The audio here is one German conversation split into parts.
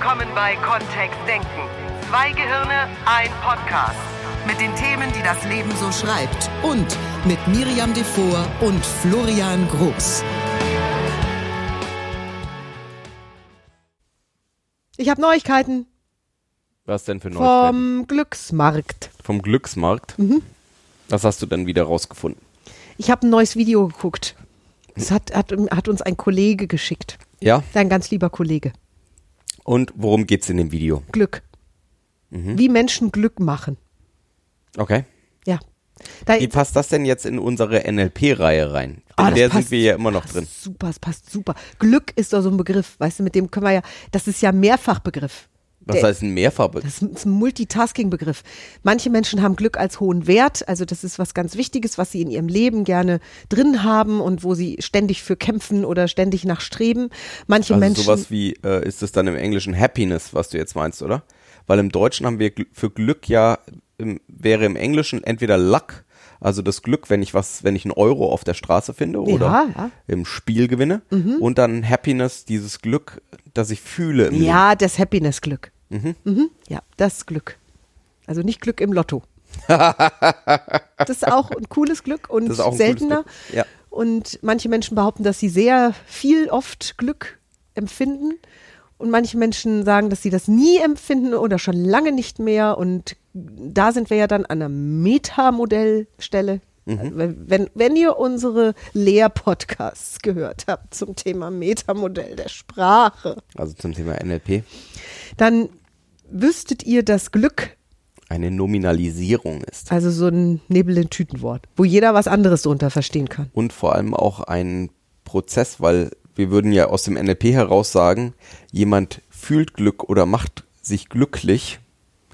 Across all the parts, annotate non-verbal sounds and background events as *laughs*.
willkommen bei Kontext Denken. Zwei Gehirne, ein Podcast. Mit den Themen, die das Leben so schreibt. Und mit Miriam Devor und Florian Groß. Ich habe Neuigkeiten Was denn für Neuigkeiten? vom Glücksmarkt. Vom Glücksmarkt? Mhm. Was hast du denn wieder rausgefunden? Ich habe ein neues Video geguckt. Das hat, hat, hat uns ein Kollege geschickt. Ja? Ein ganz lieber Kollege. Und worum geht's in dem Video? Glück. Mhm. Wie Menschen Glück machen. Okay. Ja. Da, Wie passt das denn jetzt in unsere NLP-Reihe rein? Ah, in das der passt- sind wir ja immer noch drin. Super, es passt super. Glück ist doch so ein Begriff, weißt du, mit dem können wir ja, das ist ja Mehrfachbegriff. Was Der- heißt ein Mehrfarbe? Das ist ein Multitasking-Begriff. Manche Menschen haben Glück als hohen Wert, also das ist was ganz Wichtiges, was sie in ihrem Leben gerne drin haben und wo sie ständig für kämpfen oder ständig nachstreben. Manche Also Menschen. sowas wie, äh, ist es dann im Englischen Happiness, was du jetzt meinst, oder? Weil im Deutschen haben wir für Glück ja, im, wäre im Englischen entweder Luck, also das Glück, wenn ich was, wenn ich einen Euro auf der Straße finde oder Ja, ja. Mhm. im Spiel gewinne. Und dann Happiness, dieses Glück, das ich fühle im Leben. Ja, das Happiness-Glück. Mhm. Ja, das Glück. Also nicht Glück im Lotto. *laughs* das ist auch ein cooles Glück und seltener. Glück, ja. Und manche Menschen behaupten, dass sie sehr viel oft Glück empfinden. Und manche Menschen sagen, dass sie das nie empfinden oder schon lange nicht mehr. Und da sind wir ja dann an einer Metamodellstelle. Mhm. Wenn, wenn, ihr unsere Lehrpodcasts gehört habt zum Thema Metamodell der Sprache, Also zum Thema NLP. dann wüsstet ihr, dass Glück Eine Nominalisierung ist. also so ein Nebel in Tütenwort, wo jeder was anderes drunter verstehen kann. Und vor allem auch ein Prozess, weil wir würden ja aus dem NLP heraus sagen, jemand fühlt Glück oder macht sich glücklich.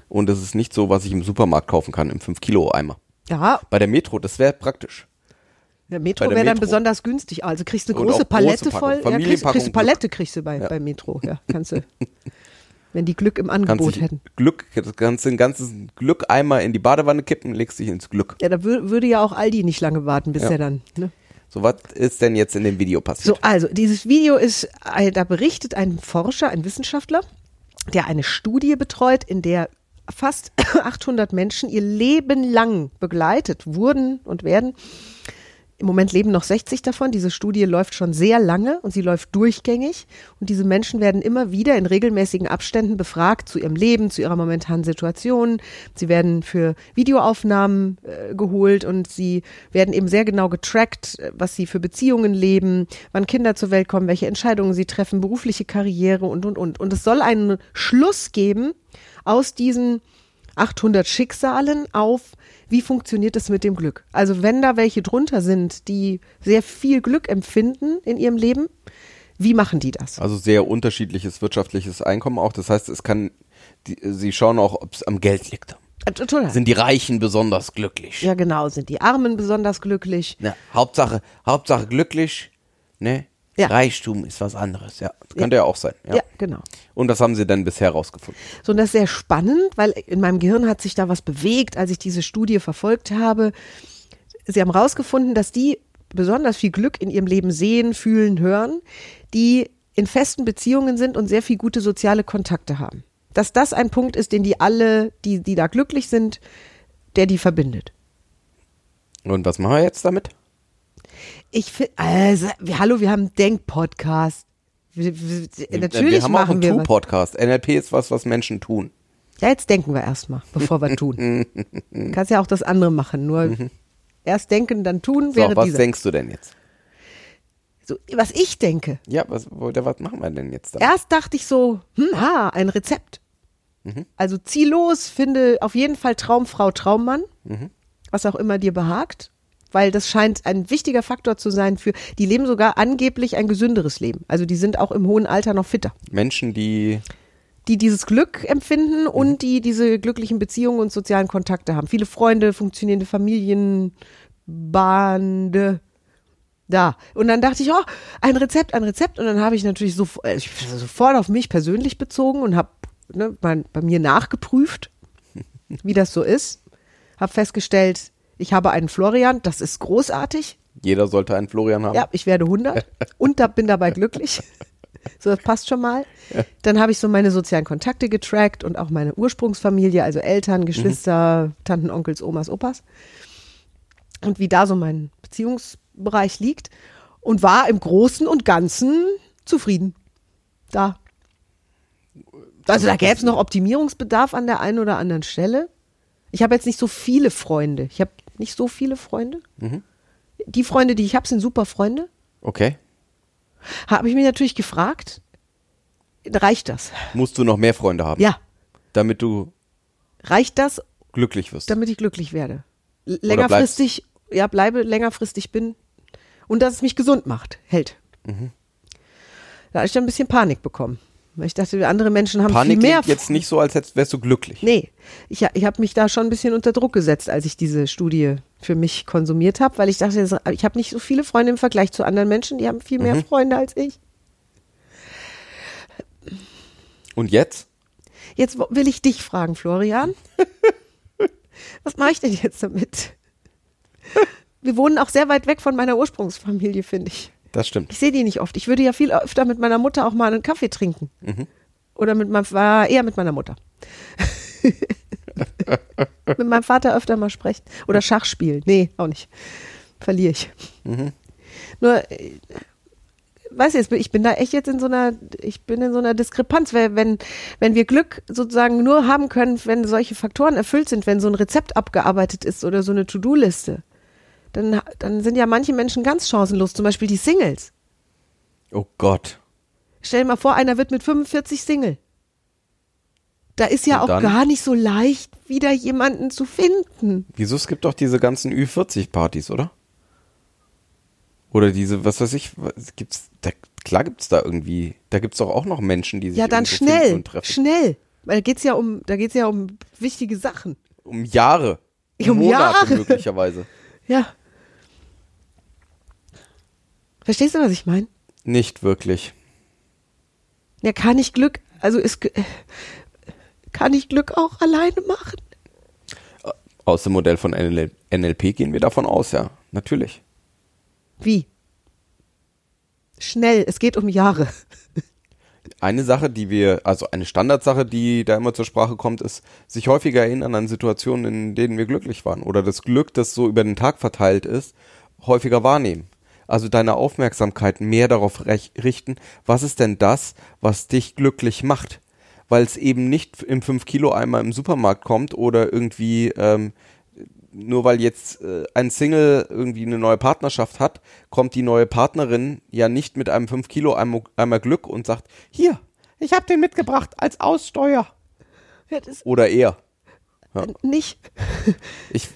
Und das ist nicht so, was ich im Supermarkt kaufen kann, im 5-Kilo-Eimer. Ja, Bei der Metro, das wäre praktisch. der Metro wäre dann Metro. besonders günstig. Also kriegst du eine große große Palette Packung. voll. Ja, kriegst, kriegst du Glück. Palette kriegst du bei, Ja. bei Metro. Ja, *laughs* kannst du. wenn die Glück im Angebot hätten. Glück, das ganze, ein ganzes Glück-Eimer in die Badewanne kippen, legst dich ins Glück. Ja, da wür würde ja auch Aldi nicht lange warten, bis Ja. er dann. Ne? So, was ist denn jetzt in dem Video passiert? So, also dieses Video ist, äh, da berichtet ein Forscher, ein Wissenschaftler, der eine Studie betreut, in der fast *coughs* 800 Menschen ihr Leben lang begleitet wurden und werden. Im Moment leben noch 60 davon. Diese Studie läuft schon sehr lange und sie läuft durchgängig. Und diese Menschen werden immer wieder in regelmäßigen Abständen befragt zu ihrem Leben, zu ihrer momentanen Situation. Sie werden für Videoaufnahmen äh, geholt und sie werden eben sehr genau getrackt, was sie für Beziehungen leben, wann Kinder zur Welt kommen, welche Entscheidungen sie treffen, berufliche Karriere und, und, und. Und es soll einen Schluss geben aus diesen 800 Schicksalen auf, wie funktioniert es mit dem Glück. Also wenn da welche drunter sind, die sehr viel Glück empfinden in ihrem Leben, wie machen die das? Also sehr unterschiedliches wirtschaftliches Einkommen auch. Das heißt, es kann, die, sie schauen auch, ob es am Geld liegt. Äh, Total. Sind die Reichen besonders glücklich? ja genau, sind die Armen besonders glücklich? Na, Hauptsache, Hauptsache glücklich, ne? Ja. Reichtum ist was anderes, ja. Das könnte ja, auch sein. Ja. Ja, genau. Und was haben Sie denn bisher rausgefunden? So, und das ist sehr spannend, weil in meinem Gehirn hat sich da was bewegt, als ich diese Studie verfolgt habe. Sie haben herausgefunden, dass die besonders viel Glück in ihrem Leben sehen, fühlen, hören, die in festen Beziehungen sind und sehr viel gute soziale Kontakte haben. Dass das ein Punkt ist, den die alle, die, die da glücklich sind, der die verbindet. Und was machen wir jetzt damit? Ich finde, also, hallo, wir haben einen Denk-Podcast. Natürlich wir haben auch machen einen. Tu-Podcast. NLP ist was, was Menschen tun. Ja, jetzt denken wir erstmal, bevor wir tun. *laughs* Kannst ja auch das andere machen, nur erst denken, dann tun So, wäre was dieser. denkst du denn jetzt? So, was ich denke. Ja, was, was machen wir denn jetzt da? Erst dachte ich so, hm, ah, ein Rezept. Mhm. Also zieh los, finde auf jeden Fall Traumfrau, Traummann, Mhm. was auch immer dir behagt, weil das scheint ein wichtiger Faktor zu sein für, die leben sogar angeblich ein gesünderes Leben. Also die sind auch im hohen Alter noch fitter. Menschen, die die dieses Glück empfinden und die diese glücklichen Beziehungen und sozialen Kontakte haben. Viele Freunde, funktionierende Familien, Bande. Da. Und dann dachte ich, oh, ein Rezept, ein Rezept. Und dann habe ich natürlich so, äh, ich bin sofort auf mich persönlich bezogen und habe ne, mal bei mir nachgeprüft, wie das so ist. Habe festgestellt, ich habe einen Florian, das ist großartig. jeder sollte einen Florian haben. Ja, ich werde 100 und da, bin dabei glücklich. *laughs* So, das passt schon mal. Dann habe ich so meine sozialen Kontakte getrackt und auch meine Ursprungsfamilie, also Eltern, Geschwister, Tanten, Onkels, Omas, Opas. Und wie da so mein Beziehungsbereich liegt. Und war im Großen und Ganzen zufrieden. Da. Also da gäbe es noch Optimierungsbedarf an der einen oder anderen Stelle. Ich habe jetzt nicht so viele Freunde. Ich habe nicht so viele Freunde. Die Freunde, die ich habe, sind super Freunde. Okay. Habe ich mich natürlich gefragt, reicht das? Musst du noch mehr Freunde haben? Ja, Damit du reicht das, glücklich wirst. damit ich glücklich werde? L- Längerfristig, ja, bleibe längerfristig bin und dass es mich gesund macht, hält. Mhm. Da habe ich dann ein bisschen Panik bekommen. Weil ich dachte, andere Menschen haben Panik viel mehr. klingt jetzt nicht so, als wärst du glücklich. Nee, ich, ich habe mich da schon ein bisschen unter Druck gesetzt, als ich diese Studie für mich konsumiert habe, weil ich dachte, ich habe nicht so viele Freunde im Vergleich zu anderen Menschen, die haben viel Mhm. mehr Freunde als ich. Und jetzt? Jetzt will ich dich fragen, Florian. *laughs* Was mache ich denn jetzt damit? Wir wohnen auch sehr weit weg von meiner Ursprungsfamilie, finde ich. Das stimmt. Ich sehe die nicht oft. Ich würde ja viel öfter mit meiner Mutter auch mal einen Kaffee trinken. Mhm. Oder mit meinem, war eher mit meiner Mutter. *laughs* mit meinem Vater öfter mal sprechen. Oder Schach spielen. Nee, auch nicht. Verliere ich. Mhm. Nur, äh, weiß jetzt, ich bin da echt jetzt in so einer, ich bin in so einer Diskrepanz, weil wenn, wenn wir Glück sozusagen nur haben können, wenn solche Faktoren erfüllt sind, wenn so ein Rezept abgearbeitet ist oder so eine To-Do-Liste, dann, dann sind ja manche Menschen ganz chancenlos, zum Beispiel die Singles. Oh Gott. Stell dir mal vor, einer wird mit 45 Single. Da ist ja Und auch dann? gar nicht so leicht, wieder jemanden zu finden. Wieso? Es gibt doch diese ganzen Ü40-Partys, oder? Oder diese, was weiß ich, gibt's, da, klar gibt's da irgendwie, da gibt's doch auch noch Menschen, die sich Ja, dann schnell, und treffen. schnell. Weil da geht's ja um, da geht's ja um wichtige Sachen. Um Jahre. Um Monate Jahre. möglicherweise. *laughs* Ja. Verstehst du, was ich meine? Nicht wirklich. Ja, kann ich Glück, also ist, kann ich Glück auch alleine machen? Aus dem Modell von NL NLP gehen wir davon aus, ja. Natürlich. Wie? Schnell, es geht um Jahre. Eine Sache, die wir, also eine Standardsache, die da immer zur Sprache kommt, ist, sich häufiger erinnern an Situationen, in denen wir glücklich waren. Oder das Glück, das so über den Tag verteilt ist, häufiger wahrnehmen. Also deine Aufmerksamkeit mehr darauf richten, was ist denn das, was dich glücklich macht? Weil es eben nicht im 5-Kilo-Eimer im Supermarkt kommt oder irgendwie ähm, nur weil jetzt äh, ein Single irgendwie eine neue Partnerschaft hat, kommt die neue Partnerin ja nicht mit einem 5 Kilo Eimer, Eimer Glück und sagt, hier, ich habe den mitgebracht als Aussteuer. Ja, Oder er. nicht. Ich,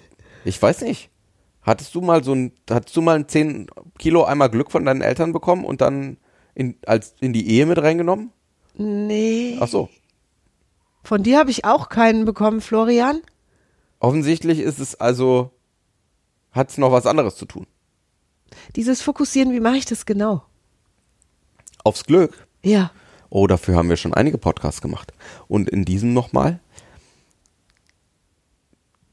ich weiß nicht. Hattest du mal so ein, hattest du mal ein 10 Kilo Eimer Glück von deinen Eltern bekommen und dann in, als, in die Ehe mit reingenommen? Nee. Ach so. Von dir habe ich auch keinen bekommen, Florian. Offensichtlich ist es also, hat es noch was anderes zu tun. Dieses Fokussieren, wie mache ich das genau? Aufs Glück. Ja. Oh, dafür haben wir schon einige Podcasts gemacht. Und in diesem nochmal.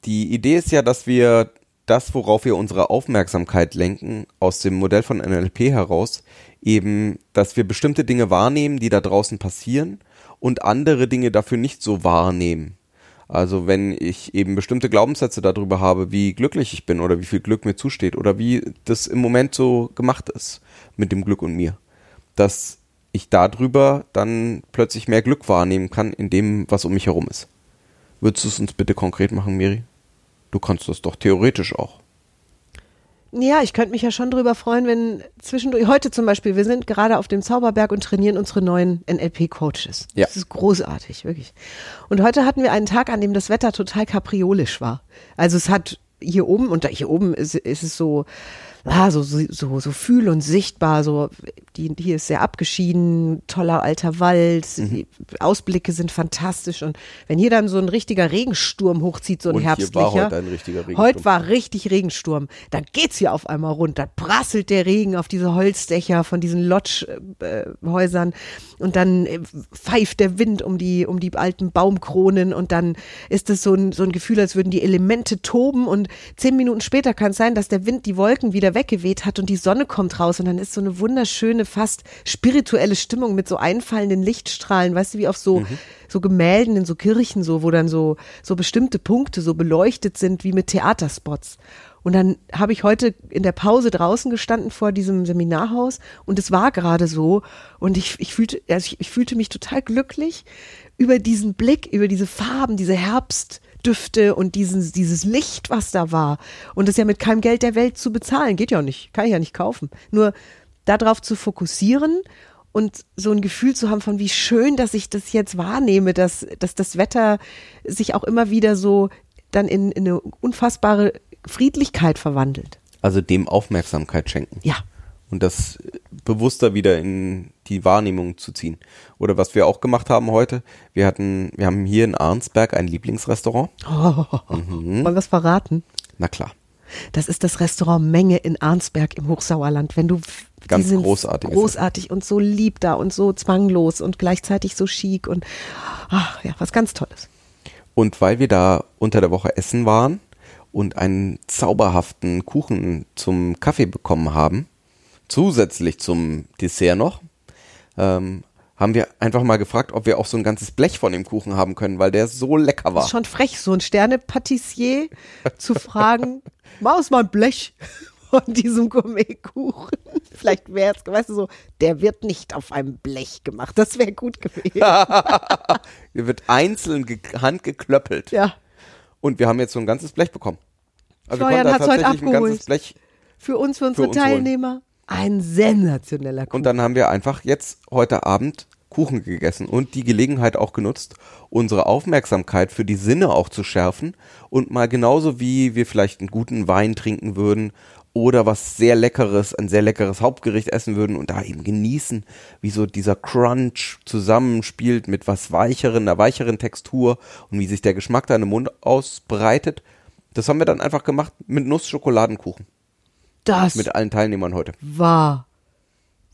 Die Idee ist ja, dass wir das, worauf wir unsere Aufmerksamkeit lenken, aus dem Modell von NLP heraus, eben, dass wir bestimmte Dinge wahrnehmen, die da draußen passieren und andere Dinge dafür nicht so wahrnehmen. Also wenn ich eben bestimmte Glaubenssätze darüber habe, wie glücklich ich bin oder wie viel Glück mir zusteht oder wie das im Moment so gemacht ist mit dem Glück und mir, dass ich darüber dann plötzlich mehr Glück wahrnehmen kann in dem, was um mich herum ist. Würdest du es uns bitte konkret machen, Miri? Du kannst das doch theoretisch auch. Ja, ich könnte mich ja schon drüber freuen, wenn zwischendurch, heute zum Beispiel, wir sind gerade auf dem Zauberberg und trainieren unsere neuen NLP-Coaches. Ja. Das ist großartig, wirklich. Und heute hatten wir einen Tag, an dem das Wetter total kapriolisch war. Also es hat hier oben, und hier oben ist, ist es so, ah, so, so, so, fühl- und sichtbar, so, die, hier ist sehr abgeschieden, toller alter Wald, Mhm. die Ausblicke sind fantastisch und wenn hier dann so ein richtiger Regensturm hochzieht, so ein Und hier war herbstlicher. heute ein richtiger Regensturm. Heute war richtig Regensturm. Dann geht's hier auf einmal runter, prasselt der Regen auf diese Holzdächer von diesen Lodge-Häusern und dann äh, pfeift der Wind um die, um die alten Baumkronen und dann ist es so ein, so ein Gefühl, als würden die Elemente toben und zehn Minuten später kann es sein, dass der Wind die Wolken wieder wieder weggeweht hat und die Sonne kommt raus und dann ist so eine wunderschöne, fast spirituelle Stimmung mit so einfallenden Lichtstrahlen, weißt du, wie auf so, so Gemälden in so Kirchen so, wo dann so, so bestimmte Punkte so beleuchtet sind wie mit Theaterspots. Und dann habe ich heute in der Pause draußen gestanden vor diesem Seminarhaus und es war gerade so und ich, ich fühlte, also ich, ich fühlte mich total glücklich über diesen Blick, über diese Farben, diese Herbstdüfte und diesen, dieses Licht, was da war. Und das ja mit keinem Geld der Welt zu bezahlen, geht ja auch nicht, kann ich ja nicht kaufen. Nur darauf zu fokussieren und so ein Gefühl zu haben von wie schön, dass ich das jetzt wahrnehme, dass, dass das Wetter sich auch immer wieder so dann in, in eine unfassbare Friedlichkeit verwandelt. Also dem Aufmerksamkeit schenken. Ja. Und das bewusster wieder in die Wahrnehmung zu ziehen. Oder was wir auch gemacht haben heute, wir hatten, wir haben hier in Arnsberg ein Lieblingsrestaurant. Oh, *laughs* Wollen wir es verraten? Na klar. Das ist das Restaurant Menge in Arnsberg im Hochsauerland. Wenn du Ganz großartig großartig und so lieb da und so zwanglos und gleichzeitig so chic und ach ja, was ganz Tolles. Und weil wir da unter der Woche essen waren und einen zauberhaften Kuchen zum Kaffee bekommen haben, zusätzlich zum Dessert noch, ähm, haben wir einfach mal gefragt, ob wir auch so ein ganzes Blech von dem Kuchen haben können, weil der so lecker war. Ist schon frech, so ein Sterne-Patissier zu fragen, *laughs* Maus mal ein Blech von diesem Gourmetkuchen. *laughs* Vielleicht wäre es, weißt du, so, der wird nicht auf einem Blech gemacht. Das wäre gut gewesen. *laughs* Der wird einzeln ge handgeklöppelt. Ja, Und wir haben jetzt so ein ganzes Blech bekommen. Also Florian konnten da heute tatsächlich ein abgeholt. ganzes Blech. für uns, für unsere uns holen. Ein sensationeller Kuchen. Und dann haben wir einfach jetzt heute Abend Kuchen gegessen und die Gelegenheit auch genutzt, unsere Aufmerksamkeit für die Sinne auch zu schärfen und mal genauso wie wir vielleicht einen guten Wein trinken würden oder was sehr leckeres, ein sehr leckeres Hauptgericht essen würden und da eben genießen, wie so dieser Crunch zusammenspielt mit was weicheren, einer weicheren Textur und wie sich der Geschmack da im Mund ausbreitet. Das haben wir dann einfach gemacht mit Nussschokoladenkuchen. Das Mit allen Teilnehmern heute. war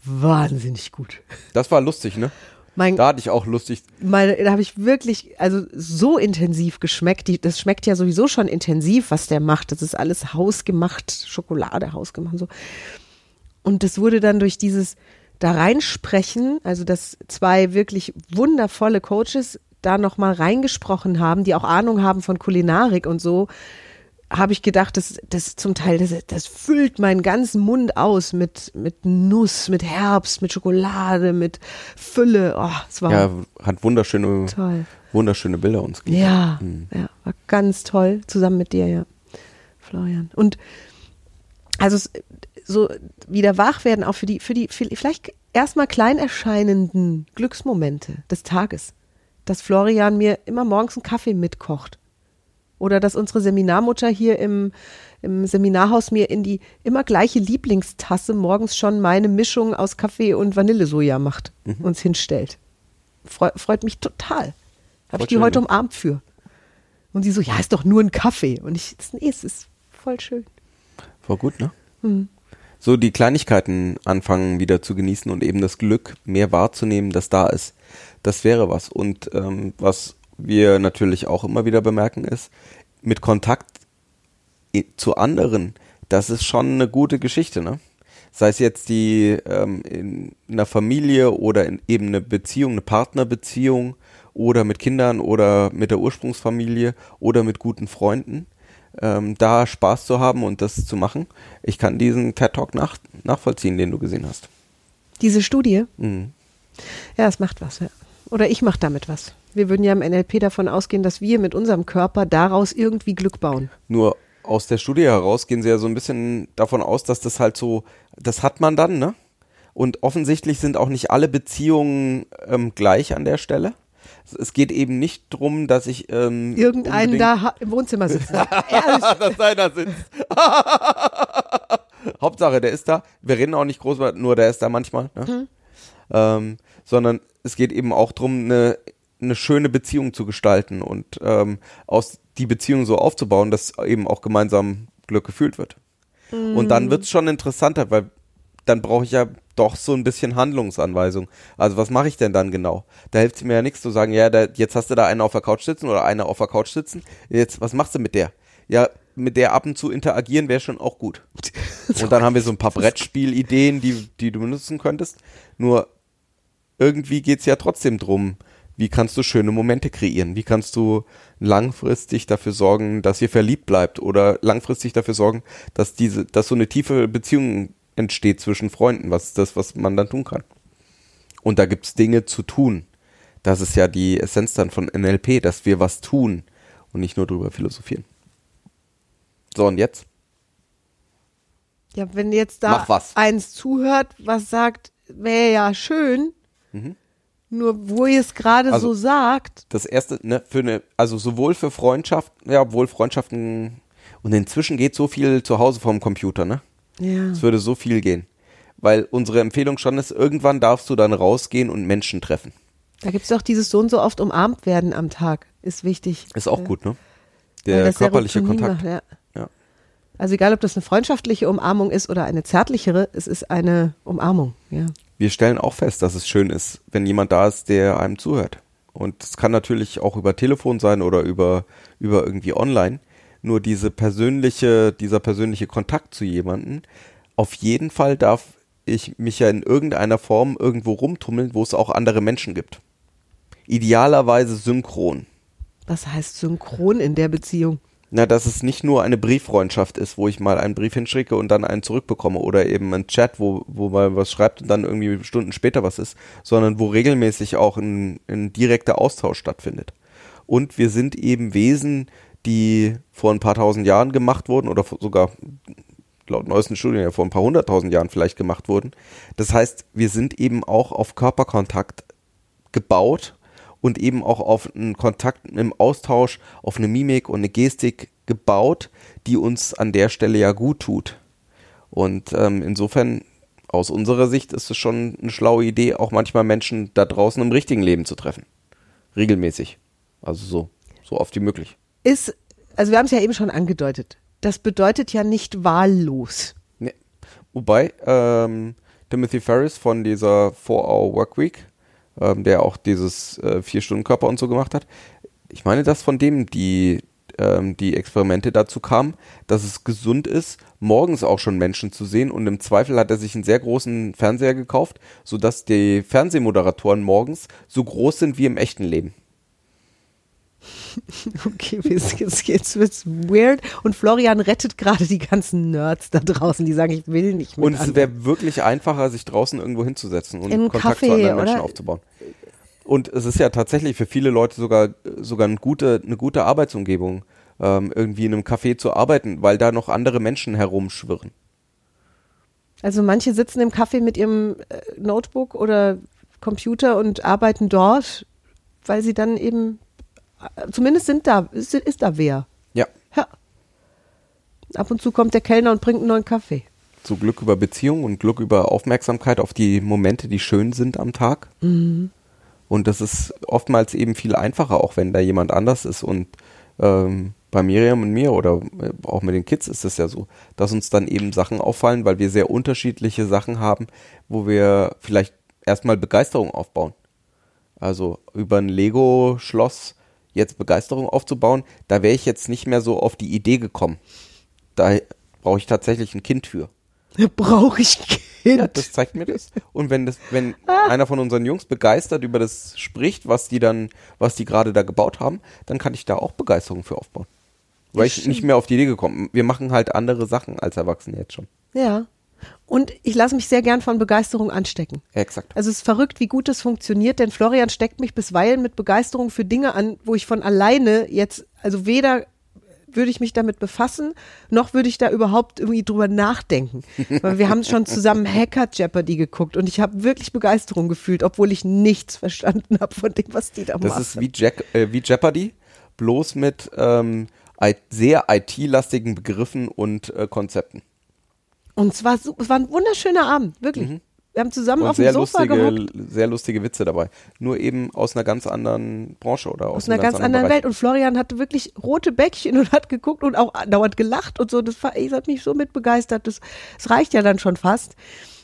wahnsinnig gut. Das war lustig, ne? Mein, Da hatte ich auch lustig. meine, da habe ich wirklich, also so intensiv geschmeckt. Die, das schmeckt ja sowieso schon intensiv, was der macht. Das ist alles hausgemacht, Schokolade hausgemacht und so. Und das wurde dann durch dieses da reinsprechen, also dass zwei wirklich wundervolle Coaches da nochmal reingesprochen haben, die auch Ahnung haben von Kulinarik und so, habe ich gedacht, das, das zum Teil, das, das füllt meinen ganzen Mund aus mit, mit Nuss, mit Herbst, mit Schokolade, mit Fülle. Oh, es war Ja, hat wunderschöne, toll. wunderschöne Bilder uns gegeben. Ja, ja, war ganz toll, zusammen mit dir, ja, Florian. Und also so wieder wach werden auch für die, für die, vielleicht erstmal klein erscheinenden Glücksmomente des Tages. Dass Florian mir immer morgens einen Kaffee mitkocht. Oder dass unsere Seminarmutter hier im, im Seminarhaus mir in die immer gleiche Lieblingstasse morgens schon meine Mischung aus Kaffee und Vanillesoja macht, uns hinstellt. Freu, freut mich total. Habe ich Voll die schön, heute umarmt für. Und sie so, ja, ist doch nur ein Kaffee. Und ich, nee, es ist voll schön. War gut, ne? So die Kleinigkeiten anfangen wieder zu genießen und eben das Glück mehr wahrzunehmen, das da ist. Das wäre was. Und ähm, was wir natürlich auch immer wieder bemerken ist, mit Kontakt zu anderen, das ist schon eine gute Geschichte, ne? Sei es jetzt die ähm, in einer Familie oder in eben eine Beziehung, eine Partnerbeziehung oder mit Kindern oder mit der Ursprungsfamilie oder mit guten Freunden, ähm, da Spaß zu haben und das zu machen. Ich kann diesen TED Talk nach, nachvollziehen, den du gesehen hast. Diese Studie, Mhm. ja, es macht was. Ja. Oder ich mache damit was. Wir würden ja im NLP davon ausgehen, dass wir mit unserem Körper daraus irgendwie Glück bauen. Nur aus der Studie heraus gehen sie ja so ein bisschen davon aus, dass das halt so, das hat man dann, ne? Und offensichtlich sind auch nicht alle Beziehungen ähm, gleich an der Stelle. Es- geht eben nicht drum, dass ich ähm, Irgendeinen da im Wohnzimmer sitzen. *laughs* Dass einer sitzt. *laughs* Hauptsache, der ist da. Wir reden auch nicht groß, nur der ist da manchmal. Ne? Ähm, sondern es geht eben auch drum, eine, eine schöne Beziehung zu gestalten und ähm, aus die Beziehung so aufzubauen, dass eben auch gemeinsam Glück gefühlt wird. Und dann wird's schon interessanter, weil dann brauche ich ja doch so ein bisschen Handlungsanweisung. Also was mache ich denn dann genau? Da hilft es mir ja nichts zu sagen, ja, da, jetzt hast du da einen auf der Couch sitzen oder eine auf der Couch sitzen. Jetzt, was machst du mit der? Ja, mit der ab und zu interagieren wäre schon auch gut. *laughs* Und dann haben wir so ein paar Brettspielideen, die, die du benutzen könntest. Nur irgendwie geht's ja trotzdem drum, wie kannst du schöne Momente kreieren? Wie kannst du langfristig dafür sorgen, dass ihr verliebt bleibt oder langfristig dafür sorgen, dass diese, dass so eine tiefe Beziehung entsteht zwischen Freunden? Was ist das, was man dann tun kann? Und da gibt's Dinge zu tun. Das ist ja die Essenz dann von NLP, dass wir was tun und nicht nur drüber philosophieren. So, und jetzt? Ja, wenn jetzt da eins zuhört, was sagt, wäre ja schön, nur wo ihr es gerade. Also- so sagt, das erste, ne, für eine, also sowohl für Freundschaften, ja, obwohl Freundschaften, und inzwischen geht so viel zu Hause vom Computer, ne? ja. Es würde so viel gehen. Weil unsere Empfehlung schon ist, irgendwann darfst du dann rausgehen und Menschen treffen. Da gibt es doch dieses so und so oft umarmt werden am Tag. Ist wichtig. Ist auch Ja. gut, ne? Der körperliche Kontakt. macht, ja. Ja. Also egal, ob das eine freundschaftliche Umarmung ist oder eine zärtlichere, es ist eine Umarmung. Ja. Wir stellen auch fest, dass es schön ist, wenn jemand da ist, der einem zuhört. Und es kann natürlich auch über Telefon sein oder über, über irgendwie online. Nur diese persönliche, dieser persönliche Kontakt zu jemandem, auf jeden Fall darf ich mich ja in irgendeiner Form irgendwo rumtummeln, wo es auch andere Menschen gibt. Idealerweise synchron. Was heißt synchron in der Beziehung? Na, dass es nicht nur eine Brieffreundschaft ist, wo ich mal einen Brief hinschicke und dann einen zurückbekomme oder eben ein Chat, wo, wo man was schreibt und dann irgendwie Stunden später was ist, sondern wo regelmäßig auch ein, ein direkter Austausch stattfindet. Und wir sind eben Wesen, die vor ein paar tausend Jahren gemacht wurden oder sogar laut neuesten Studien ja vor ein paar hunderttausend Jahren vielleicht gemacht wurden. Das heißt, wir sind eben auch auf Körperkontakt gebaut und eben auch auf einen Kontakt im Austausch, auf eine Mimik und eine Gestik gebaut, die uns an der Stelle ja gut tut. Und ähm, insofern, aus unserer Sicht, ist es schon eine schlaue Idee, auch manchmal Menschen da draußen im richtigen Leben zu treffen. Regelmäßig. Also so, so oft wie möglich. Ist, also wir haben es ja eben schon angedeutet. Das bedeutet ja nicht wahllos. Nee. Wobei, ähm, Timothy Ferris von dieser 4-Hour-Workweek, ähm, der auch dieses äh, Vier-Stunden-Körper und so gemacht hat, ich meine, dass von dem die, ähm, die Experimente dazu kamen, dass es gesund ist, morgens auch schon Menschen zu sehen und im Zweifel hat er sich einen sehr großen Fernseher gekauft, sodass die Fernsehmoderatoren morgens so groß sind wie im echten Leben. *laughs* Okay, jetzt, jetzt, jetzt wird's weird. Und Florian rettet gerade die ganzen Nerds da draußen, die sagen, ich will nicht mit Und es wäre wirklich einfacher, sich draußen irgendwo hinzusetzen und einen Kontakt Café, zu anderen Menschen oder? aufzubauen. Und es ist ja tatsächlich für viele Leute sogar, sogar eine, gute, eine gute Arbeitsumgebung, ähm, irgendwie in einem Café zu arbeiten, weil da noch andere Menschen herumschwirren. Also manche sitzen im Café mit ihrem äh, Notebook oder Computer und arbeiten dort, weil sie dann eben, zumindest sind da, ist, ist da wer. Ja, Ja. Ab und zu kommt der Kellner und bringt einen neuen Kaffee. so Glück über Beziehung und Glück über Aufmerksamkeit auf die Momente, die schön sind am Tag. Und das ist oftmals eben viel einfacher, auch wenn da jemand anders ist. Und ähm, bei Miriam und mir oder äh, auch mit den Kids ist es ja so, dass uns dann eben Sachen auffallen, weil wir sehr unterschiedliche Sachen haben, wo wir vielleicht erstmal Begeisterung aufbauen. Also über ein Lego-Schloss jetzt Begeisterung aufzubauen, da wäre ich jetzt nicht mehr so auf die Idee gekommen. Da brauche ich tatsächlich ein Kind für. *laughs* Brauche ich ein Kind? Ja, das zeigt mir das. Und wenn das, wenn einer von unseren Jungs begeistert über das spricht, was die dann, was die gerade da gebaut haben, dann kann ich da auch Begeisterung für aufbauen. Weil ich nicht mehr auf die Idee gekommen. bin. Wir machen halt andere Sachen als Erwachsene jetzt schon. ja. Und ich lasse mich sehr gern von Begeisterung anstecken. Exakt. Also es ist verrückt, wie gut das funktioniert, denn Florian steckt mich bisweilen mit Begeisterung für Dinge an, wo ich von alleine jetzt, also weder würde ich mich damit befassen, noch würde ich da überhaupt irgendwie drüber nachdenken. *laughs* Weil wir haben schon zusammen Hacker Jeopardy geguckt und ich habe wirklich Begeisterung gefühlt, obwohl ich nichts verstanden habe von dem, was die da Das machen. ist wie, Jack, äh, wie Jeopardy, bloß mit ähm, sehr IT-lastigen Begriffen und äh, Konzepten. Und zwar, so, es war ein wunderschöner Abend, wirklich. Wir haben zusammen Mhm. Und auf dem Sofa gehockt. lustige, sehr lustige Witze dabei. Nur eben aus einer ganz anderen Branche oder aus, aus einer ganz anderen Bereich. Welt. Und Florian hatte wirklich rote Bäckchen *laughs* und hat geguckt und auch dauernd gelacht und so. Das, war, das hat mich so mit begeistert. Das, das reicht ja dann schon fast.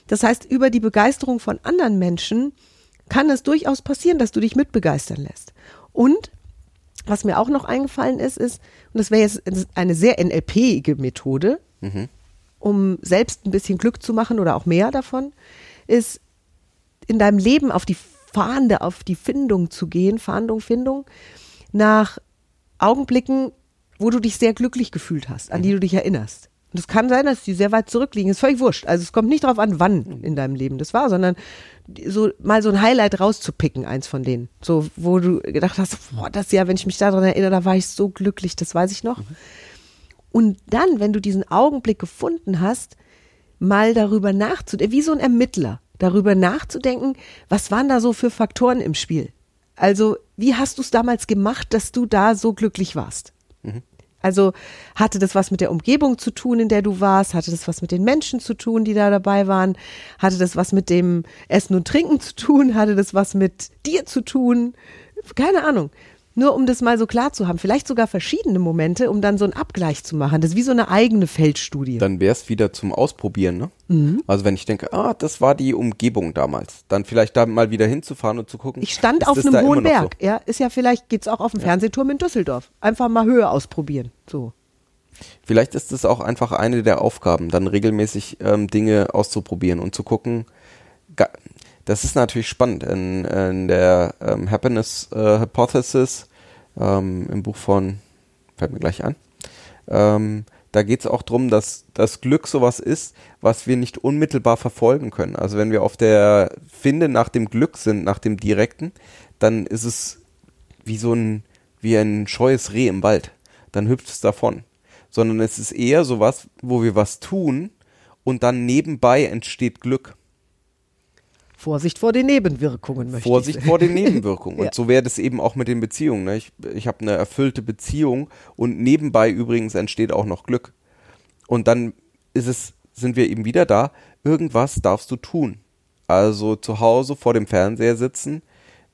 Das heißt, über die Begeisterung von anderen Menschen kann es durchaus passieren, dass du dich mitbegeistern lässt. Und was mir auch noch eingefallen ist, ist, und das wäre jetzt eine sehr NLP-ige Methode, um selbst ein bisschen Glück zu machen oder auch mehr davon, ist in deinem Leben auf die Fahndung, auf die Findung zu gehen, Fahndung, Findung, nach Augenblicken, wo du dich sehr glücklich gefühlt hast, an die du dich erinnerst. Und es kann sein, dass die sehr weit zurückliegen. Ist völlig wurscht. Also es kommt nicht darauf an, wann in deinem Leben das war, sondern so mal so ein Highlight rauszupicken, eins von denen. So, wo du gedacht hast, boah, das Jahr, wenn ich mich daran erinnere, da war ich so glücklich, das weiß ich noch. Und dann, wenn du diesen Augenblick gefunden hast, mal darüber nachzudenken, wie so ein Ermittler, darüber nachzudenken, was waren da so für Faktoren im Spiel? Also, wie hast du es damals gemacht, dass du da so glücklich warst? Also hatte das was mit der Umgebung zu tun, in der du warst? Hatte das was mit den Menschen zu tun, die da dabei waren? Hatte das was mit dem Essen und Trinken zu tun? Hatte das was mit dir zu tun? Keine Ahnung. Nur um das mal so klar zu haben. Vielleicht sogar verschiedene Momente, um dann so einen Abgleich zu machen. Das ist wie so eine eigene Feldstudie. Dann wäre es wieder zum Ausprobieren, ne? Mhm. Also wenn ich denke, ah, das war die Umgebung damals, dann vielleicht da mal wieder hinzufahren und zu gucken. ich stand auf einem hohen Berg. Ja, ist ja vielleicht, geht's auch auf dem Fernsehturm in Düsseldorf. Einfach mal Höhe ausprobieren. So. Vielleicht ist es auch einfach eine der Aufgaben, dann regelmäßig ähm, Dinge auszuprobieren und zu gucken. Das ist natürlich spannend. In, in der ähm, Happiness äh, Hypothesis ähm, im Buch von, fällt mir gleich an, ähm, da geht es auch drum, dass das Glück sowas ist, was wir nicht unmittelbar verfolgen können. Also wenn wir auf der Finde nach dem Glück sind, nach dem Direkten, dann ist es wie so ein, wie ein scheues Reh im Wald. Dann hüpft es davon. Sondern es ist eher sowas, wo wir was tun und dann nebenbei entsteht Glück. Vorsicht vor den Nebenwirkungen möchte Vorsicht ich vor den Nebenwirkungen. *laughs* Ja. Und so wäre das eben auch mit den Beziehungen. Ne? Ich, ich habe eine erfüllte Beziehung und nebenbei übrigens entsteht auch noch Glück. Und dann ist es, sind wir eben wieder da, irgendwas darfst du tun. Also zu Hause vor dem Fernseher sitzen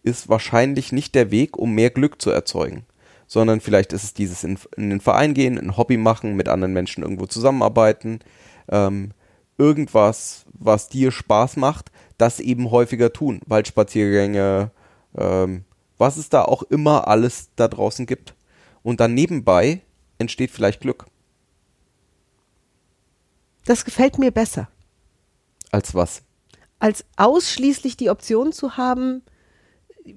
ist wahrscheinlich nicht der Weg, um mehr Glück zu erzeugen. Sondern vielleicht ist es dieses in, in den Verein gehen, ein Hobby machen, mit anderen Menschen irgendwo zusammenarbeiten, ähm, irgendwas, was dir Spaß macht, das eben häufiger tun. Waldspaziergänge, ähm, was es da auch immer alles da draußen gibt. Und dann nebenbei entsteht vielleicht Glück. Das gefällt mir besser, Als was? als ausschließlich die Option zu haben,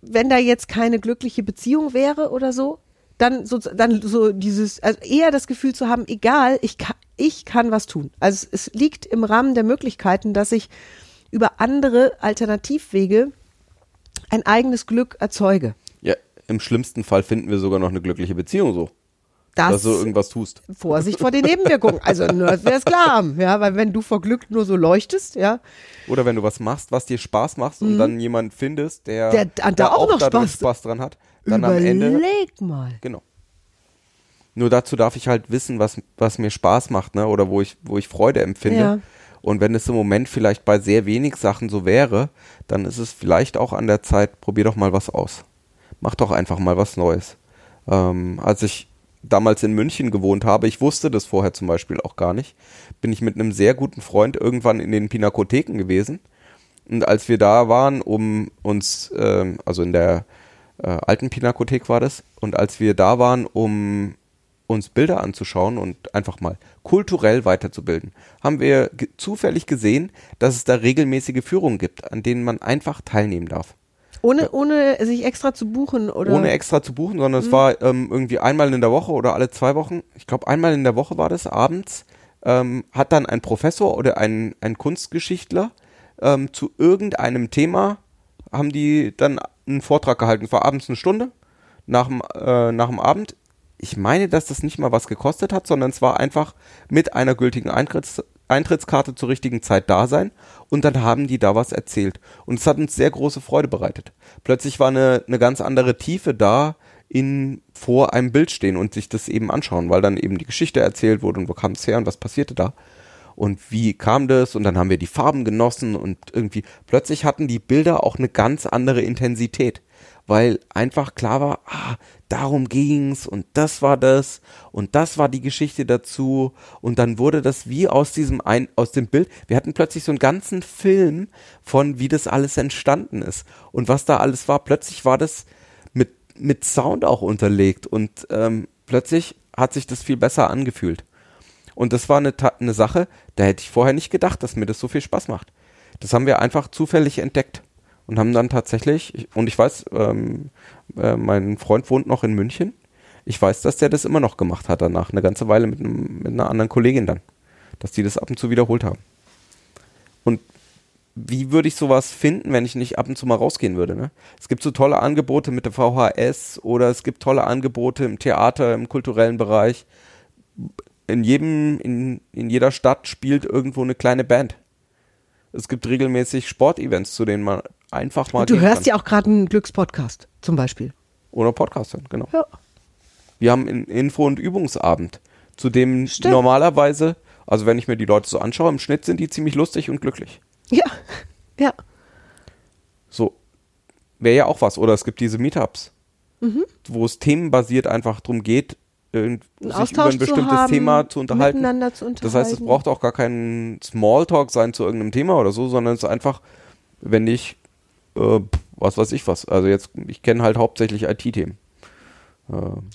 wenn da jetzt keine glückliche Beziehung wäre oder so, dann so, dann so dieses, also eher das Gefühl zu haben, egal, ich kann, ich kann was tun. Also es, es liegt im Rahmen der Möglichkeiten, dass ich über andere Alternativwege ein eigenes Glück erzeuge. Ja, im schlimmsten Fall finden wir sogar noch eine glückliche Beziehung so. Das dass du irgendwas tust. Vorsicht vor den Nebenwirkungen. Also nur, dass wir es klar haben, ja, weil wenn du vor Glück nur so leuchtest, ja, Oder wenn du was machst, was dir Spaß macht und dann jemanden findest, der, Der da- da auch noch dadurch Spaß- Spaß dran hat, dann am Ende überleg mal. Genau. Nur dazu darf ich halt wissen, was, was mir Spaß macht, ne? Oder wo ich, wo ich Freude empfinde. Ja. Und wenn es im Moment vielleicht bei sehr wenig Sachen so wäre, dann ist es vielleicht auch an der Zeit, probier doch mal was aus. Mach doch einfach mal was Neues. Ähm, als ich damals in München gewohnt habe, ich wusste das vorher zum Beispiel auch gar nicht, bin ich mit einem sehr guten Freund irgendwann in den Pinakotheken gewesen. Und als wir da waren, um uns, ähm, also in der äh, alten Pinakothek war das, und als wir da waren, um uns Bilder anzuschauen und einfach mal kulturell weiterzubilden, haben wir ge zufällig gesehen, dass es da regelmäßige Führungen gibt, an denen man einfach teilnehmen darf. Ohne, ohne sich extra zu buchen oder. Ohne extra zu buchen, sondern es war ähm, irgendwie einmal in der Woche oder alle zwei Wochen. Ich glaube, einmal in der Woche war das abends. Ähm, hat dann ein Professor oder ein, ein Kunstgeschichtler ähm, zu irgendeinem Thema, haben die dann einen Vortrag gehalten. Es war abends eine Stunde nach dem, äh, nach dem Abend. Ich meine, dass das nicht mal was gekostet hat, sondern es war einfach mit einer gültigen Eintritts Eintrittskarte zur richtigen Zeit da sein und dann haben die da was erzählt. Und es hat uns sehr große Freude bereitet. Plötzlich war eine, eine ganz andere Tiefe da in vor einem Bild stehen und sich das eben anschauen, weil dann eben die Geschichte erzählt wurde und wo kam es her und was passierte da. Und wie kam das? Und dann haben wir die Farben genossen und irgendwie plötzlich hatten die Bilder auch eine ganz andere Intensität, weil einfach klar war, ah, darum ging's und das war das und das war die Geschichte dazu und dann wurde das wie aus diesem ein aus dem Bild. Wir hatten plötzlich so einen ganzen Film von wie das alles entstanden ist und was da alles war. Plötzlich war das mit mit Sound auch unterlegt und ähm, plötzlich hat sich das viel besser angefühlt. Und das war eine, eine Sache, da hätte ich vorher nicht gedacht, dass mir das so viel Spaß macht. Das haben wir einfach zufällig entdeckt und haben dann tatsächlich, ich- und ich weiß, ähm, äh, mein Freund wohnt noch in München. Ich weiß, dass der das immer noch gemacht hat danach, eine ganze Weile mit, einem, mit einer anderen Kollegin dann, dass die das ab und zu wiederholt haben. Und wie würde ich sowas finden, wenn ich nicht ab und zu mal rausgehen würde? Ne? Es gibt so tolle Angebote mit der VHS oder es gibt tolle Angebote im Theater, im kulturellen Bereich. In jedem, in, in jeder Stadt spielt irgendwo eine kleine Band. Es gibt regelmäßig Sportevents, zu denen man einfach mal Und du hörst kann. ja auch gerade einen Glückspodcast zum Beispiel. Oder Podcast hören, genau. Ja. Wir haben einen Info- und Übungsabend, zu dem Stimmt. normalerweise, also wenn ich mir die Leute so anschaue, im Schnitt sind die ziemlich lustig und glücklich. Ja. Ja. So, wäre ja auch was. Oder es gibt diese Meetups, wo es themenbasiert einfach drum geht, Mhm. Sich über Austausch ein bestimmtes zu haben, Thema zu unterhalten. miteinander zu Das heißt, es unterhalten. braucht auch gar kein Smalltalk sein zu irgendeinem Thema oder so, sondern es ist einfach, wenn ich, äh, was weiß ich was. Also jetzt, ich kenne halt hauptsächlich IT-Themen.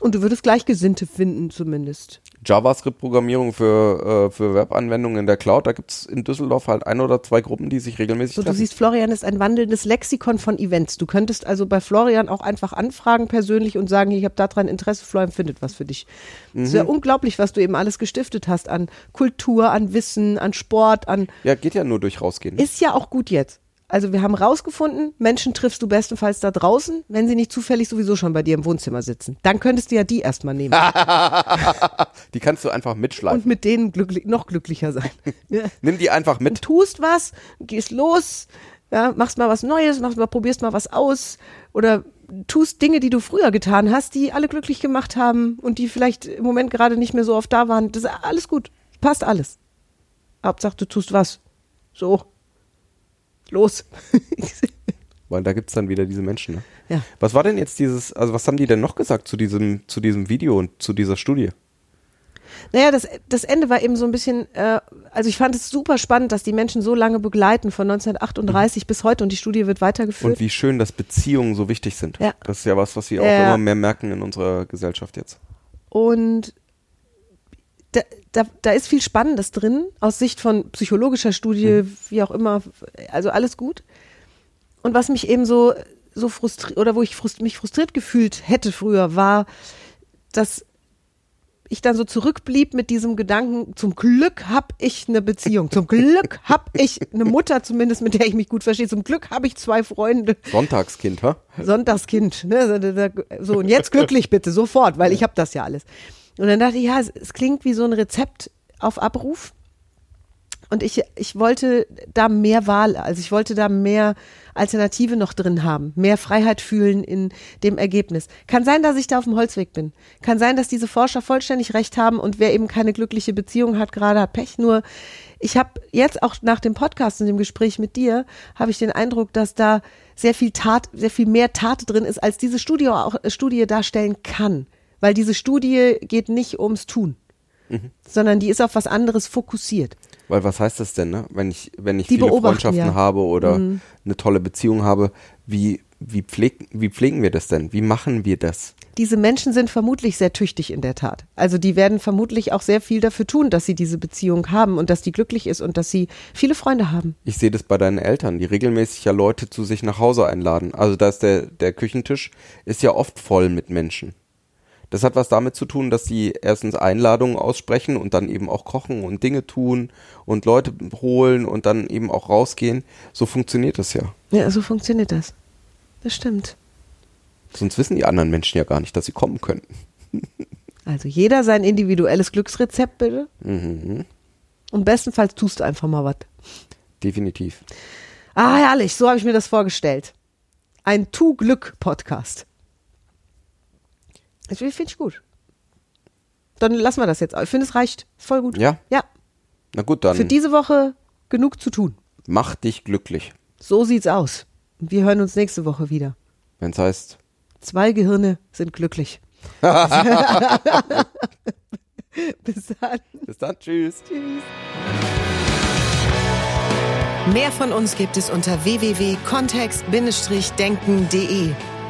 Und du würdest Gleichgesinnte finden zumindest. JavaScript-Programmierung für, äh, für Webanwendungen in der Cloud, da gibt es in Düsseldorf halt ein oder zwei Gruppen, die sich regelmäßig So, du treffen. siehst, Florian ist ein wandelndes Lexikon von Events. Du könntest also bei Florian auch einfach anfragen persönlich und sagen, ich habe daran Interesse, Florian findet was für dich. Es ist Mhm. ja unglaublich, was du eben alles gestiftet hast an Kultur, an Wissen, an Sport, an ja, geht ja nur durch rausgehen. ist ja auch gut jetzt. Also wir haben rausgefunden, Menschen triffst du bestenfalls da draußen, wenn sie nicht zufällig sowieso schon bei dir im Wohnzimmer sitzen. Dann könntest du ja die erstmal nehmen *laughs* Die kannst du einfach mitschleifen. und mit denen glücklich, noch glücklicher sein. *laughs* Nimm die einfach mit. tust was, gehst los, ja, machst mal was Neues, machst mal, probierst mal was aus oder tust Dinge, die du früher getan hast, die alle glücklich gemacht haben und die vielleicht im Moment gerade nicht mehr so oft da waren. Das ist alles gut. Passt alles. Hauptsache, du tust was. So. Los. *laughs* Weil da gibt's dann wieder diese Menschen. Ne? ja. Was war denn jetzt dieses, also was haben die denn noch gesagt zu diesem, zu diesem Video und zu dieser Studie? Naja, das, das Ende war eben so ein bisschen, äh, also ich fand es super spannend, dass die Menschen so lange begleiten, von 1938 bis heute und die Studie wird weitergeführt. Und wie schön, dass Beziehungen so wichtig sind. Ja. Das ist ja was, was wir auch Ja. immer mehr merken in unserer Gesellschaft jetzt. Und da, da, da ist viel Spannendes drin, aus Sicht von psychologischer Studie, wie auch immer, also alles gut. Und was mich eben so, so frustriert, oder wo ich frust mich frustriert gefühlt hätte früher, war, dass ich dann so zurückblieb mit diesem Gedanken, zum Glück hab ich eine Beziehung, zum Glück *laughs* hab ich eine Mutter zumindest, mit der ich mich gut verstehe, zum Glück habe ich zwei Freunde, Sonntagskind, ha? Sonntagskind. Ne? So, und jetzt glücklich bitte, sofort, weil ich habe das ja alles. Und dann dachte ich, ja, es, es klingt wie so ein Rezept auf Abruf. Und ich, ich wollte da mehr Wahl, also ich wollte da mehr Alternative noch drin haben, mehr Freiheit fühlen in dem Ergebnis. Kann sein, dass ich da auf dem Holzweg bin. Kann sein, dass diese Forscher vollständig recht haben und wer eben keine glückliche Beziehung hat, gerade hat Pech. Nur ich habe jetzt auch nach dem Podcast und dem Gespräch mit dir, habe ich den Eindruck, dass da sehr viel Tat, sehr viel mehr Tat drin ist, als diese Studie auch Studie darstellen kann. Weil diese Studie geht nicht ums Tun, sondern die ist auf was anderes fokussiert. Weil was heißt das denn, ne? Wenn ich, wenn ich Die viele Freundschaften ja. Mhm. habe oder eine tolle Beziehung habe, wie, wie, pfleg, wie pflegen wir das denn? Wie machen wir das? Diese Menschen sind vermutlich sehr tüchtig in der Tat. Also die werden vermutlich auch sehr viel dafür tun, dass sie diese Beziehung haben und dass die glücklich ist und dass sie viele Freunde haben. Ich sehe das bei deinen Eltern, die regelmäßig ja Leute zu sich nach Hause einladen. Also da ist der, der Küchentisch ist ja oft voll mit Menschen. Das hat was damit zu tun, dass sie erstens Einladungen aussprechen und dann eben auch kochen und Dinge tun und Leute holen und dann eben auch rausgehen. So funktioniert das ja. Ja, so funktioniert das. Das stimmt. Sonst wissen die anderen Menschen ja gar nicht, dass sie kommen könnten. *laughs* Also jeder sein individuelles Glücksrezept bitte. Mhm. Und bestenfalls tust du einfach mal was. Definitiv. Ah, herrlich, so habe ich mir das vorgestellt. Ein Tu-Glück-Podcast. Das finde ich gut. Dann lassen wir das jetzt. Ich finde, es reicht. Ist voll gut. Ja? Ja. Na gut, dann Für diese Woche genug zu tun. mach dich glücklich. So sieht's aus. Und wir hören uns nächste Woche wieder. Wenn es heißt, Zwei Gehirne sind glücklich. *laughs* Bis dann. bis dann, tschüss. Mehr von uns gibt es unter www.kontext-denken.de.